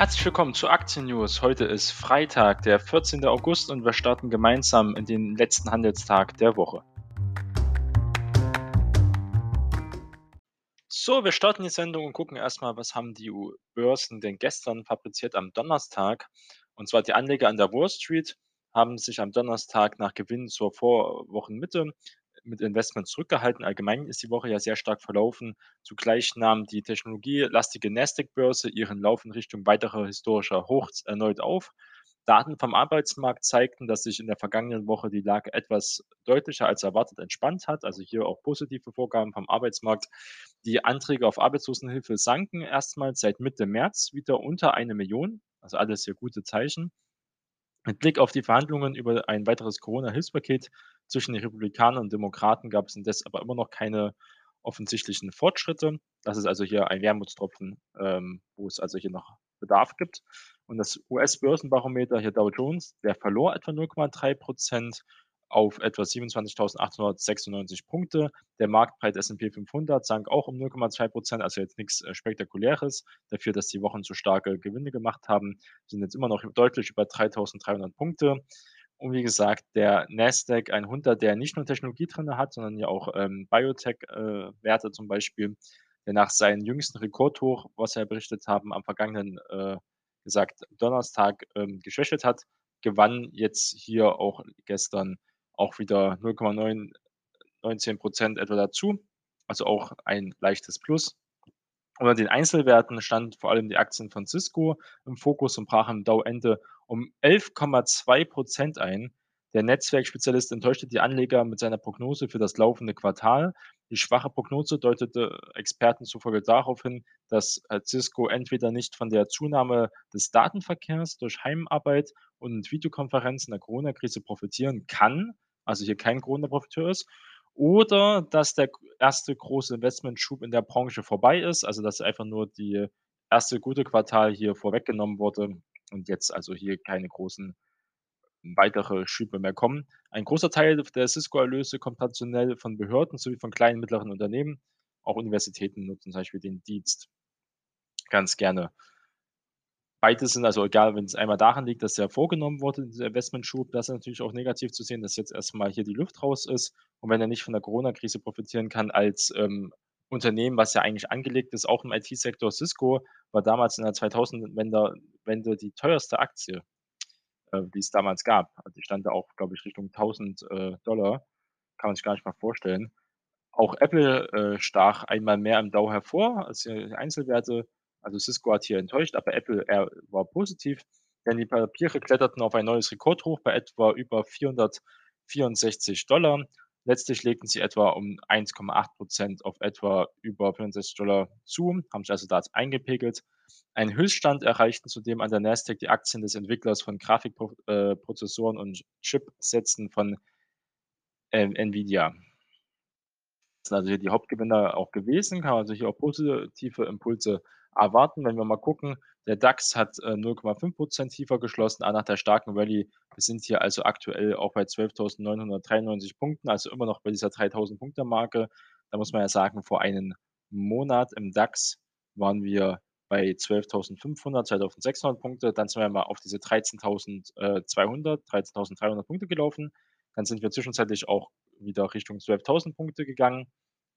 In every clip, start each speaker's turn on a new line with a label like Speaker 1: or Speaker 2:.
Speaker 1: Herzlich willkommen zu Aktien News. Heute ist Freitag, der 14. August und wir starten gemeinsam in den letzten Handelstag der Woche. So, wir starten die Sendung und gucken erstmal, was haben die Börsen denn gestern fabriziert am Donnerstag. Und zwar die Anleger an der Wall Street haben sich am Donnerstag nach Gewinn zur Vorwochenmitte mit Investments zurückgehalten. Allgemein ist die Woche ja sehr stark verlaufen. Zugleich nahm die technologielastige Nasdaq-Börse ihren Lauf in Richtung weiterer historischer Hochs erneut auf. Daten vom Arbeitsmarkt zeigten, dass sich in der vergangenen Woche die Lage etwas deutlicher als erwartet entspannt hat. Also hier auch positive Vorgaben vom Arbeitsmarkt. Die Anträge auf Arbeitslosenhilfe sanken erstmals seit Mitte März wieder unter eine Million. Also alles hier gute Zeichen. Mit Blick auf die Verhandlungen über ein weiteres Corona-Hilfspaket zwischen den Republikanern und Demokraten gab es indes aber immer noch keine offensichtlichen Fortschritte. Das ist also hier ein Wermutstropfen, ähm, wo es also hier noch Bedarf gibt. Und das US-Börsenbarometer hier Dow Jones, der verlor etwa 0,3 Prozent auf etwa 27.896 Punkte. Der Marktpreis S&P 500 sank auch um 0,2 Prozent, also jetzt nichts äh, Spektakuläres. Dafür, dass die Wochen so starke Gewinne gemacht haben, sind jetzt immer noch deutlich über 3.300 Punkte. Und wie gesagt, der Nasdaq 100, der nicht nur Technologie drin hat, sondern ja auch ähm, Biotech-Werte äh, zum Beispiel, der nach seinem jüngsten Rekordhoch, was wir berichtet haben, am vergangenen, äh, gesagt, Donnerstag ähm, geschwächt hat, gewann jetzt hier auch gestern auch wieder 0,19 Prozent etwa dazu, also auch ein leichtes Plus. Unter den Einzelwerten stand vor allem die Aktien von Cisco im Fokus und brach am Dow-Ende um 11,2 Prozent ein. Der Netzwerkspezialist enttäuschte die Anleger mit seiner Prognose für das laufende Quartal. Die schwache Prognose deutete Experten zufolge darauf hin, dass äh, Cisco entweder nicht von der Zunahme des Datenverkehrs durch Heimarbeit und Videokonferenzen der Corona-Krise profitieren kann, also hier kein Corona-Profiteur ist, oder dass der erste große Investmentschub in der Branche vorbei ist, also dass einfach nur die erste gute Quartal hier vorweggenommen wurde und jetzt also hier keine großen weitere Schübe mehr kommen. Ein großer Teil der Cisco-Erlöse kommt traditionell von Behörden sowie von kleinen und mittleren Unternehmen. Auch Universitäten nutzen zum Beispiel den Dienst ganz gerne. Beides sind also egal, wenn es einmal daran liegt, dass ja vorgenommen wurde, dieser Investmentschub, das ist natürlich auch negativ zu sehen, dass jetzt erstmal hier die Luft raus ist. Und wenn er nicht von der Corona-Krise profitieren kann als ähm, Unternehmen, was ja eigentlich angelegt ist, auch im IT-Sektor, Cisco, war damals in der 2000-Wende die teuerste Aktie, äh, die es damals gab. Also die stand da auch, glaube ich, Richtung 1000 äh, Dollar. Kann man sich gar nicht mal vorstellen. Auch Apple äh, stach einmal mehr im Dow hervor als die Einzelwerte also Cisco hat hier enttäuscht, aber Apple er war positiv, denn die Papiere kletterten auf ein neues Rekordhoch bei etwa über 464 Dollar. Letztlich legten sie etwa um 1,8 Prozent auf etwa über 64 Dollar zu, haben sich also da eingepegelt. Ein Höchststand erreichten zudem an der Nasdaq die Aktien des Entwicklers von Grafikprozessoren äh, und Chipsätzen von äh, Nvidia. Das sind also hier die Hauptgewinner auch gewesen, kann also hier auch positive Impulse erwarten. Wenn wir mal gucken, der DAX hat äh, 0,5% tiefer geschlossen, nach der starken Rallye. Wir sind hier also aktuell auch bei 12.993 Punkten, also immer noch bei dieser 3.000 Punkte Marke. Da muss man ja sagen, vor einem Monat im DAX waren wir bei 12.500, 2.600 Punkte. Dann sind wir mal auf diese 13.200, 13.300 Punkte gelaufen. Dann sind wir zwischenzeitlich auch wieder Richtung 12.000 Punkte gegangen.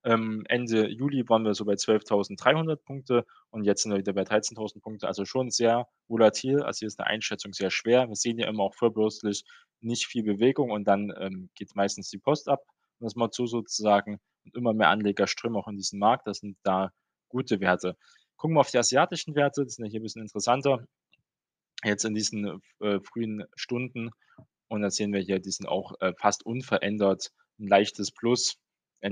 Speaker 1: Ähm, Ende Juli waren wir so bei 12.300 Punkte und jetzt sind wir wieder bei 13.000 Punkte. Also schon sehr volatil. Also hier ist eine Einschätzung sehr schwer. Wir sehen ja immer auch vorbürstlich nicht viel Bewegung und dann ähm, geht meistens die Post ab, um das mal so sozusagen. Und immer mehr Anleger strömen auch in diesen Markt. Das sind da gute Werte. Gucken wir auf die asiatischen Werte. Die sind ja hier ein bisschen interessanter. Jetzt in diesen äh, frühen Stunden. Und da sehen wir hier, die sind auch äh, fast unverändert. Ein leichtes Plus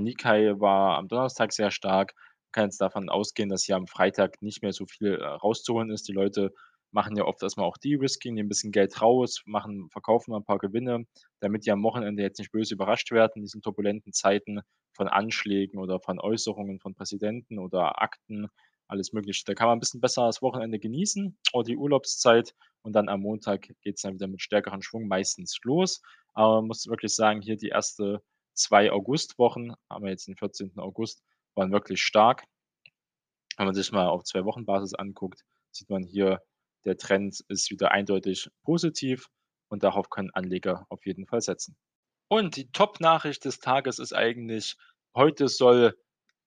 Speaker 1: Nikkei war am Donnerstag sehr stark. Man kann jetzt davon ausgehen, dass hier am Freitag nicht mehr so viel äh, rauszuholen ist. Die Leute machen ja oft erstmal auch De-Risking, nehmen ein bisschen Geld raus, machen, verkaufen mal ein paar Gewinne, damit die am Wochenende jetzt nicht böse überrascht werden in diesen turbulenten Zeiten von Anschlägen oder von Äußerungen von Präsidenten oder Akten, alles Mögliche. Da kann man ein bisschen besser das Wochenende genießen oder die Urlaubszeit und dann am Montag geht es dann wieder mit stärkeren Schwung meistens los. Aber man muss wirklich sagen, hier die erste zwei Augustwochen, haben wir jetzt den 14. August, waren wirklich stark. Wenn man sich mal auf zwei Wochen Basis anguckt, sieht man hier Der Trend ist wieder eindeutig positiv und darauf können Anleger auf jeden Fall setzen. Und die Top-Nachricht des Tages ist eigentlich, heute soll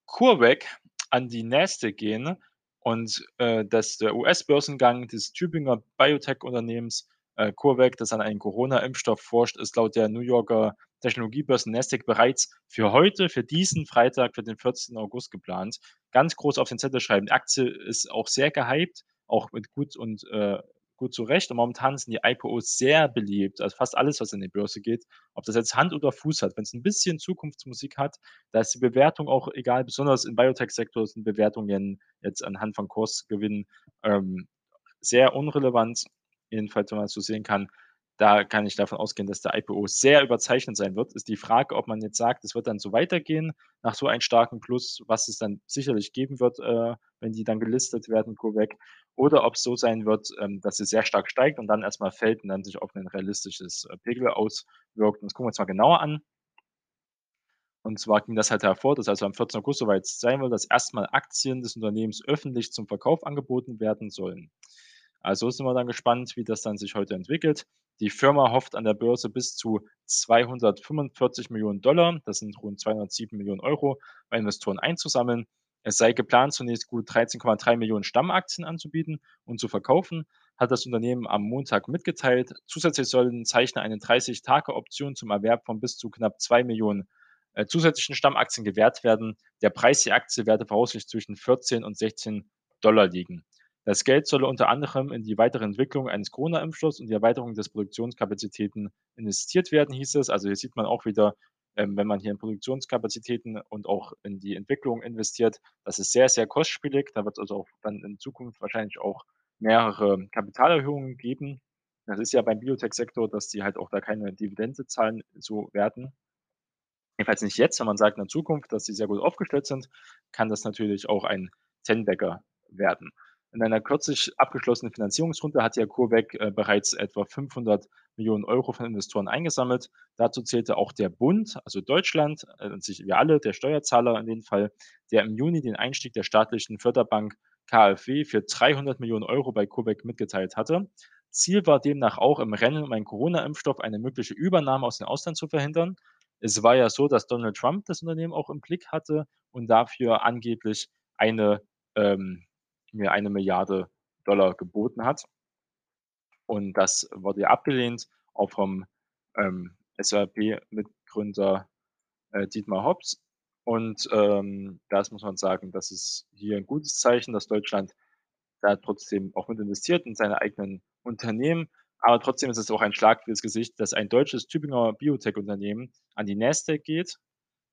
Speaker 1: CureVac an die Nasdaq gehen und, äh, dass der US-Börsengang des Tübinger Biotech-Unternehmens, äh, CureVac, das an einem Corona-Impfstoff forscht, ist laut der New Yorker Technologiebörse Nasdaq bereits für heute, für diesen Freitag, für den 14. August geplant. Ganz groß auf den Zettel schreiben. Die Aktie ist auch sehr gehypt, auch mit gut und äh, gut zurecht. Und momentan sind die IPOs sehr beliebt. Also fast alles, was in die Börse geht, ob das jetzt Hand oder Fuß hat, wenn es ein bisschen Zukunftsmusik hat, da ist die Bewertung auch egal, besonders im Biotech-Sektor sind Bewertungen jetzt anhand von Kursgewinnen ähm, sehr unrelevant, jedenfalls wenn man es so sehen kann. Da kann ich davon ausgehen, dass der IPO sehr überzeichnet sein wird. Ist die Frage, ob man jetzt sagt, es wird dann so weitergehen nach so einem starken Plus, was es dann sicherlich geben wird, äh, wenn die dann gelistet werden, CoVec, oder ob es so sein wird, ähm, dass sie sehr stark steigt und dann erstmal fällt und dann sich auf ein realistisches äh, Pegel auswirkt. Und das gucken wir uns mal genauer an. Und zwar ging das halt hervor, dass also am 14. August soweit sein wird, dass erstmal Aktien des Unternehmens öffentlich zum Verkauf angeboten werden sollen. Also sind wir dann gespannt, wie das dann sich heute entwickelt. Die Firma hofft an der Börse bis zu 245 Millionen Dollar, das sind rund 207 Millionen Euro, bei Investoren einzusammeln. Es sei geplant, zunächst gut 13,3 Millionen Stammaktien anzubieten und zu verkaufen, hat das Unternehmen am Montag mitgeteilt. Zusätzlich sollen Zeichner eine 30-Tage-Option zum Erwerb von bis zu knapp 2 Millionen äh, zusätzlichen Stammaktien gewährt werden. Der Preis der Aktie werde voraussichtlich zwischen 14 und 16 Dollar liegen. Das Geld solle unter anderem in die weitere Entwicklung eines Corona-Impfstoffs und die Erweiterung des Produktionskapazitäten investiert werden, hieß es. Also hier sieht man auch wieder, ähm, wenn man hier in Produktionskapazitäten und auch in die Entwicklung investiert, das ist sehr, sehr kostspielig. Da wird es also auch dann in Zukunft wahrscheinlich auch mehrere Kapitalerhöhungen geben. Das ist ja beim Biotech-Sektor, dass die halt auch da keine Dividende zahlen, so werden. Jedenfalls nicht jetzt, wenn man sagt in der Zukunft, dass sie sehr gut aufgestellt sind, kann das natürlich auch ein Ten-Bagger werden. In einer kürzlich abgeschlossenen Finanzierungsrunde hat ja CureVac äh, bereits etwa 500 Millionen Euro von Investoren eingesammelt. Dazu zählte auch der Bund, also Deutschland, äh, sich wir alle, der Steuerzahler in dem Fall, der im Juni den Einstieg der staatlichen Förderbank KfW für 300 Millionen Euro bei CureVac mitgeteilt hatte. Ziel war demnach auch im Rennen um einen Corona-Impfstoff eine mögliche Übernahme aus dem Ausland zu verhindern. Es war ja so, dass Donald Trump das Unternehmen auch im Blick hatte und dafür angeblich eine ähm, mir eine Milliarde Dollar geboten hat. Und das wurde ja abgelehnt, auch vom ähm, SAP-Mitgründer äh, Dietmar Hobbs. Und ähm, das muss man sagen, das ist hier ein gutes Zeichen, dass Deutschland da trotzdem auch mit investiert in seine eigenen Unternehmen. Aber trotzdem ist es auch ein Schlag fürs Gesicht, dass ein deutsches Tübinger Biotech-Unternehmen an die Nasdaq geht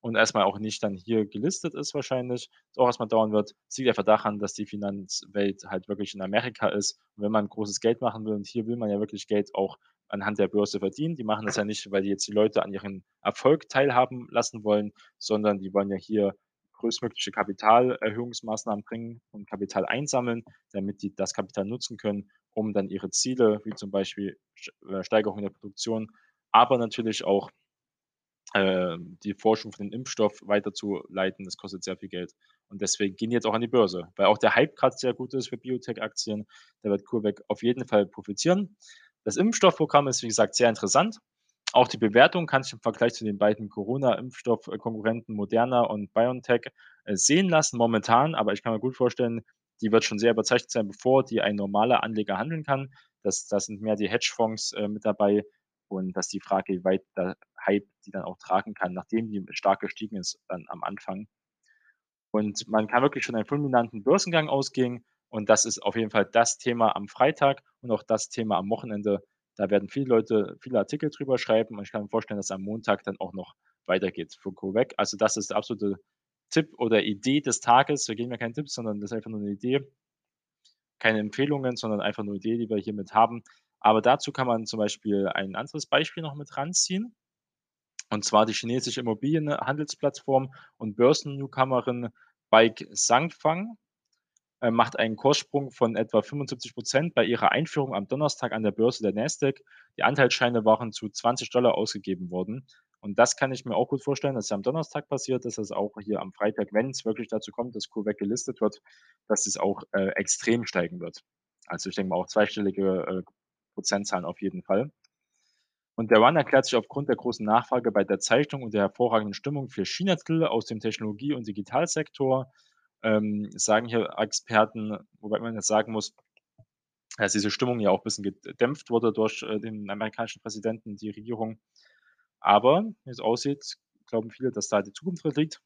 Speaker 1: und erstmal auch nicht dann hier gelistet ist wahrscheinlich, es auch erstmal dauern wird, sieht der Verdacht an, dass die Finanzwelt halt wirklich in Amerika ist. Und wenn man großes Geld machen will, und hier will man ja wirklich Geld auch anhand der Börse verdienen, die machen das ja nicht, weil die jetzt die Leute an ihren Erfolg teilhaben lassen wollen, sondern die wollen ja hier größtmögliche Kapitalerhöhungsmaßnahmen bringen und Kapital einsammeln, damit die das Kapital nutzen können, um dann ihre Ziele, wie zum Beispiel äh, Steigerung der Produktion, aber natürlich auch äh, die Forschung von dem Impfstoff weiterzuleiten, das kostet sehr viel Geld. Und deswegen gehen die jetzt auch an die Börse, weil auch der Hype gerade sehr gut ist für Biotech-Aktien. Da wird CureVac auf jeden Fall profitieren. Das Impfstoffprogramm ist, wie gesagt, sehr interessant. Auch die Bewertung kann sich im Vergleich zu den beiden Corona-Impfstoffkonkurrenten Moderna und BioNTech äh, sehen lassen momentan, aber ich kann mir gut vorstellen, die wird schon sehr überzeichnet sein, bevor die ein normaler Anleger handeln kann. Das, das sind mehr die Hedgefonds äh, mit dabei und das ist die Frage, wie weit der Hype die dann auch tragen kann, nachdem die stark gestiegen ist dann am Anfang. Und man kann wirklich schon einen fulminanten Börsengang ausgehen. Und das ist auf jeden Fall das Thema am Freitag und auch das Thema am Wochenende. Da werden viele Leute viele Artikel drüber schreiben. Und ich kann mir vorstellen, dass am Montag dann auch noch weitergeht für CoVec. Also das ist der absolute Tipp oder Idee des Tages. Wir geben ja keinen Tipps, sondern das ist einfach nur eine Idee. Keine Empfehlungen, sondern einfach nur eine Idee, die wir hiermit haben. Aber dazu kann man zum Beispiel ein anderes Beispiel noch mit ranziehen. Und zwar die chinesische Immobilienhandelsplattform und Börsen-Newcomerin Bike Sangfang äh, macht einen Kurssprung von etwa 75% bei ihrer Einführung am Donnerstag an der Börse der Nasdaq. Die Anteilsscheine waren zu 20 Dollar ausgegeben worden. Und das kann ich mir auch gut vorstellen, dass es am Donnerstag passiert, dass es auch hier am Freitag, wenn es wirklich dazu kommt, dass CureVac gelistet wird, dass es auch äh, extrem steigen wird. Also ich denke mal auch zweistellige äh, Prozentzahlen auf jeden Fall. Und der Run erklärt sich aufgrund der großen Nachfrage bei der Zeichnung und der hervorragenden Stimmung für China-Titel aus dem Technologie- und Digitalsektor. Ähm, sagen hier Experten, wobei man jetzt sagen muss, dass diese Stimmung ja auch ein bisschen gedämpft wurde durch äh, den amerikanischen Präsidenten, die Regierung. Aber wie es aussieht, glauben viele, dass da die Zukunft drin liegt.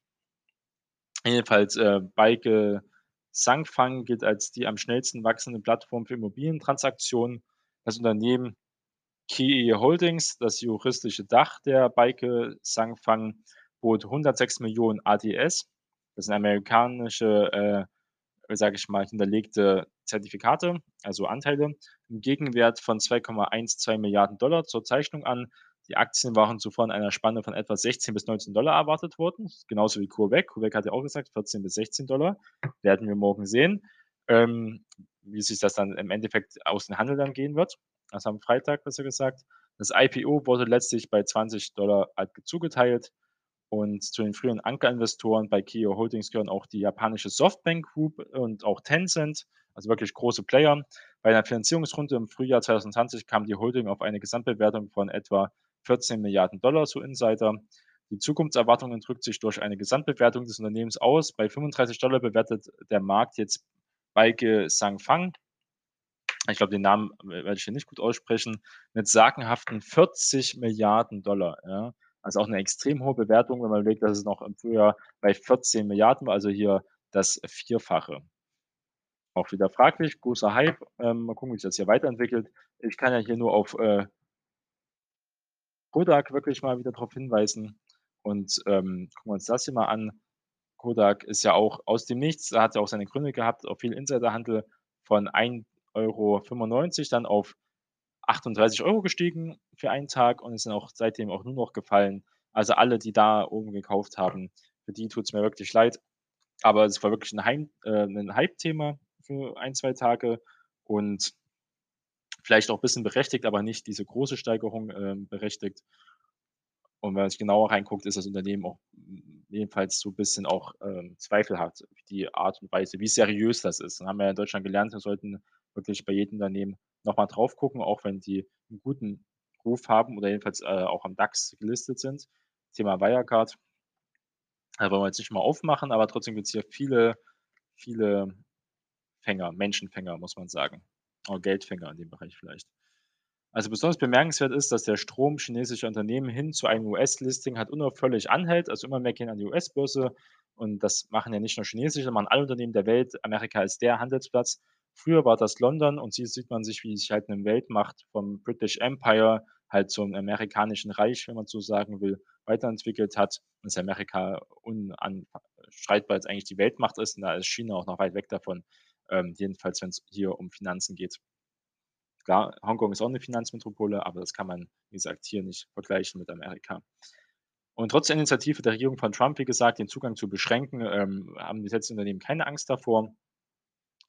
Speaker 1: Jedenfalls, äh, Bike Sangfang gilt als die am schnellsten wachsende Plattform für Immobilientransaktionen. Das Unternehmen Key Holdings, das juristische Dach der Baike Sangfang, bot 106 Millionen ADS. Das sind amerikanische, äh, sage ich mal, hinterlegte Zertifikate, also Anteile, im Gegenwert von 2,12 Milliarden Dollar zur Zeichnung an. Die Aktien waren zuvor in einer Spanne von etwa 16 bis 19 Dollar erwartet worden, genauso wie CureVac. CureVac hat ja auch gesagt 14 bis 16 Dollar. Werden wir morgen sehen, ähm, wie sich das dann im Endeffekt aus dem Handel dann gehen wird also am Freitag besser gesagt. Das IPO wurde letztlich bei 20 Dollar halt zugeteilt. Und zu den früheren Ankerinvestoren bei Kio Holdings gehören auch die japanische Softbank Group und auch Tencent, also wirklich große Player. Bei einer Finanzierungsrunde im Frühjahr 2020 kam die Holding auf eine Gesamtbewertung von etwa 14 Milliarden Dollar zu Insider. Die Zukunftserwartungen drückt sich durch eine Gesamtbewertung des Unternehmens aus. Bei 35 Dollar bewertet der Markt jetzt Baike Sangfang ich glaube, den Namen werde ich hier nicht gut aussprechen, mit sagenhaften 40 Milliarden Dollar. Ja. Also auch eine extrem hohe Bewertung, wenn man überlegt, dass es noch im Frühjahr bei 14 Milliarden war, also hier das Vierfache. Auch wieder fraglich, großer Hype. Ähm, mal gucken, wie sich das hier weiterentwickelt. Ich kann ja hier nur auf äh, wirklich mal wieder darauf hinweisen. Und ähm, gucken wir uns das hier mal an. Kodak ist ja auch aus dem Nichts, da hat ja auch seine Gründe gehabt, auch viel Insiderhandel von 1 Euro 95 dann auf 38 Euro gestiegen für einen Tag und ist dann auch seitdem auch nur noch gefallen. Also alle, die da oben gekauft haben, für die tut es mir wirklich leid. Aber es war wirklich ein, Heim, äh, ein Hype-Thema für ein, zwei Tage und vielleicht auch ein bisschen berechtigt, aber nicht diese große Steigerung äh, berechtigt. Und wenn man sich genauer reinguckt, ist das Unternehmen auch jedenfalls so ein bisschen auch ähm, zweifelhaft, die Art und Weise, wie seriös das ist. Dann haben wir ja in Deutschland gelernt, wir sollten wirklich bei jedem Unternehmen nochmal drauf gucken, auch wenn die einen guten Ruf haben oder jedenfalls äh, auch am DAX gelistet sind. Thema Wirecard. Da wollen wir jetzt nicht mal aufmachen, aber trotzdem gibt es hier viele, viele Fänger, Menschenfänger, muss man sagen. Oder Geldfänger in dem Bereich vielleicht. Also besonders bemerkenswert ist, dass der Strom chinesischer Unternehmen hin zu einem US-Listing hat unaufhörlich anhält. Also immer mehr gehen an die US-Börse. Und das machen ja nicht nur chinesische, sondern alle Unternehmen der Welt. Amerika ist der Handelsplatz. Früher war das London und hier sieht man sich, wie sich halt eine Weltmacht vom British Empire halt zum amerikanischen Reich, wenn man so sagen will, weiterentwickelt hat. Und dass Amerika unstreitbar jetzt eigentlich die Weltmacht ist und da ist China auch noch weit weg davon. Ähm, jedenfalls, wenn es hier um Finanzen geht. Klar, Hongkong ist auch eine Finanzmetropole, aber das kann man, wie gesagt, hier nicht vergleichen mit Amerika. Und trotz der Initiative der Regierung von Trump, wie gesagt, den Zugang zu beschränken, ähm, haben die Unternehmen keine Angst davor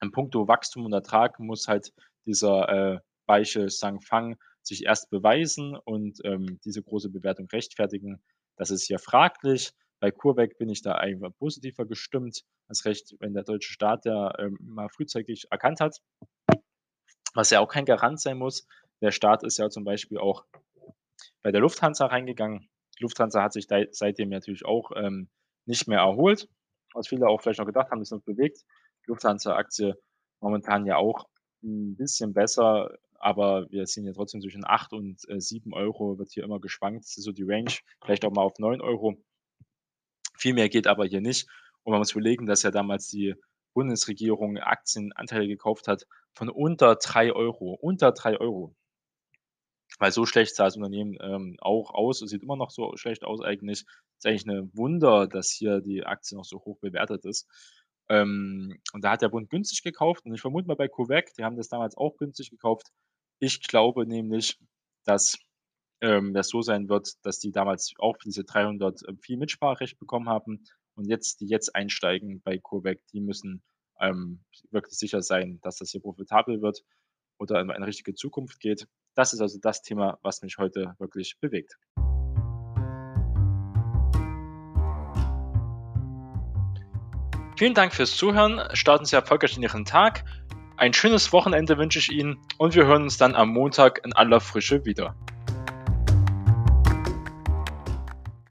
Speaker 1: in puncto Wachstum und Ertrag muss halt dieser äh, weiche Fang sich erst beweisen und ähm, diese große Bewertung rechtfertigen. Das ist hier fraglich. Bei CureVac bin ich da einfach positiver gestimmt, als recht, wenn der deutsche Staat ja ähm, mal frühzeitig erkannt hat, was ja auch kein Garant sein muss. Der Staat ist ja zum Beispiel auch bei der Lufthansa reingegangen. Die Lufthansa hat sich seitdem natürlich auch ähm, nicht mehr erholt, was viele auch vielleicht noch gedacht haben, ist noch bewegt. Lufthansa-Aktie momentan ja auch ein bisschen besser, aber wir sind ja trotzdem zwischen 8 und äh, 7 Euro wird hier immer geschwankt. Das ist so die Range, vielleicht auch mal auf 9 Euro. Viel mehr geht aber hier nicht. Und man muss überlegen, dass ja damals die Bundesregierung Aktienanteile gekauft hat von unter 3 Euro. Unter 3 Euro. Weil so schlecht sah das Unternehmen ähm, auch aus. Es sieht immer noch so schlecht aus eigentlich. Ist eigentlich ein Wunder, dass hier die Aktie noch so hoch bewertet ist. Ähm, und da hat der Bund günstig gekauft und ich vermute mal bei Covec, die haben das damals auch günstig gekauft. Ich glaube nämlich, dass ähm, das so sein wird, dass die damals auch diese 300 äh, viel Mitspracherecht bekommen haben und jetzt, die jetzt einsteigen bei Covec, die müssen ähm, wirklich sicher sein, dass das hier profitabel wird oder in eine richtige Zukunft geht. Das ist also das Thema, was mich heute wirklich bewegt. Vielen Dank fürs Zuhören. Starten Sie erfolgreich in Ihren Tag. Ein schönes Wochenende wünsche ich Ihnen und wir hören uns dann am Montag in aller Frische wieder.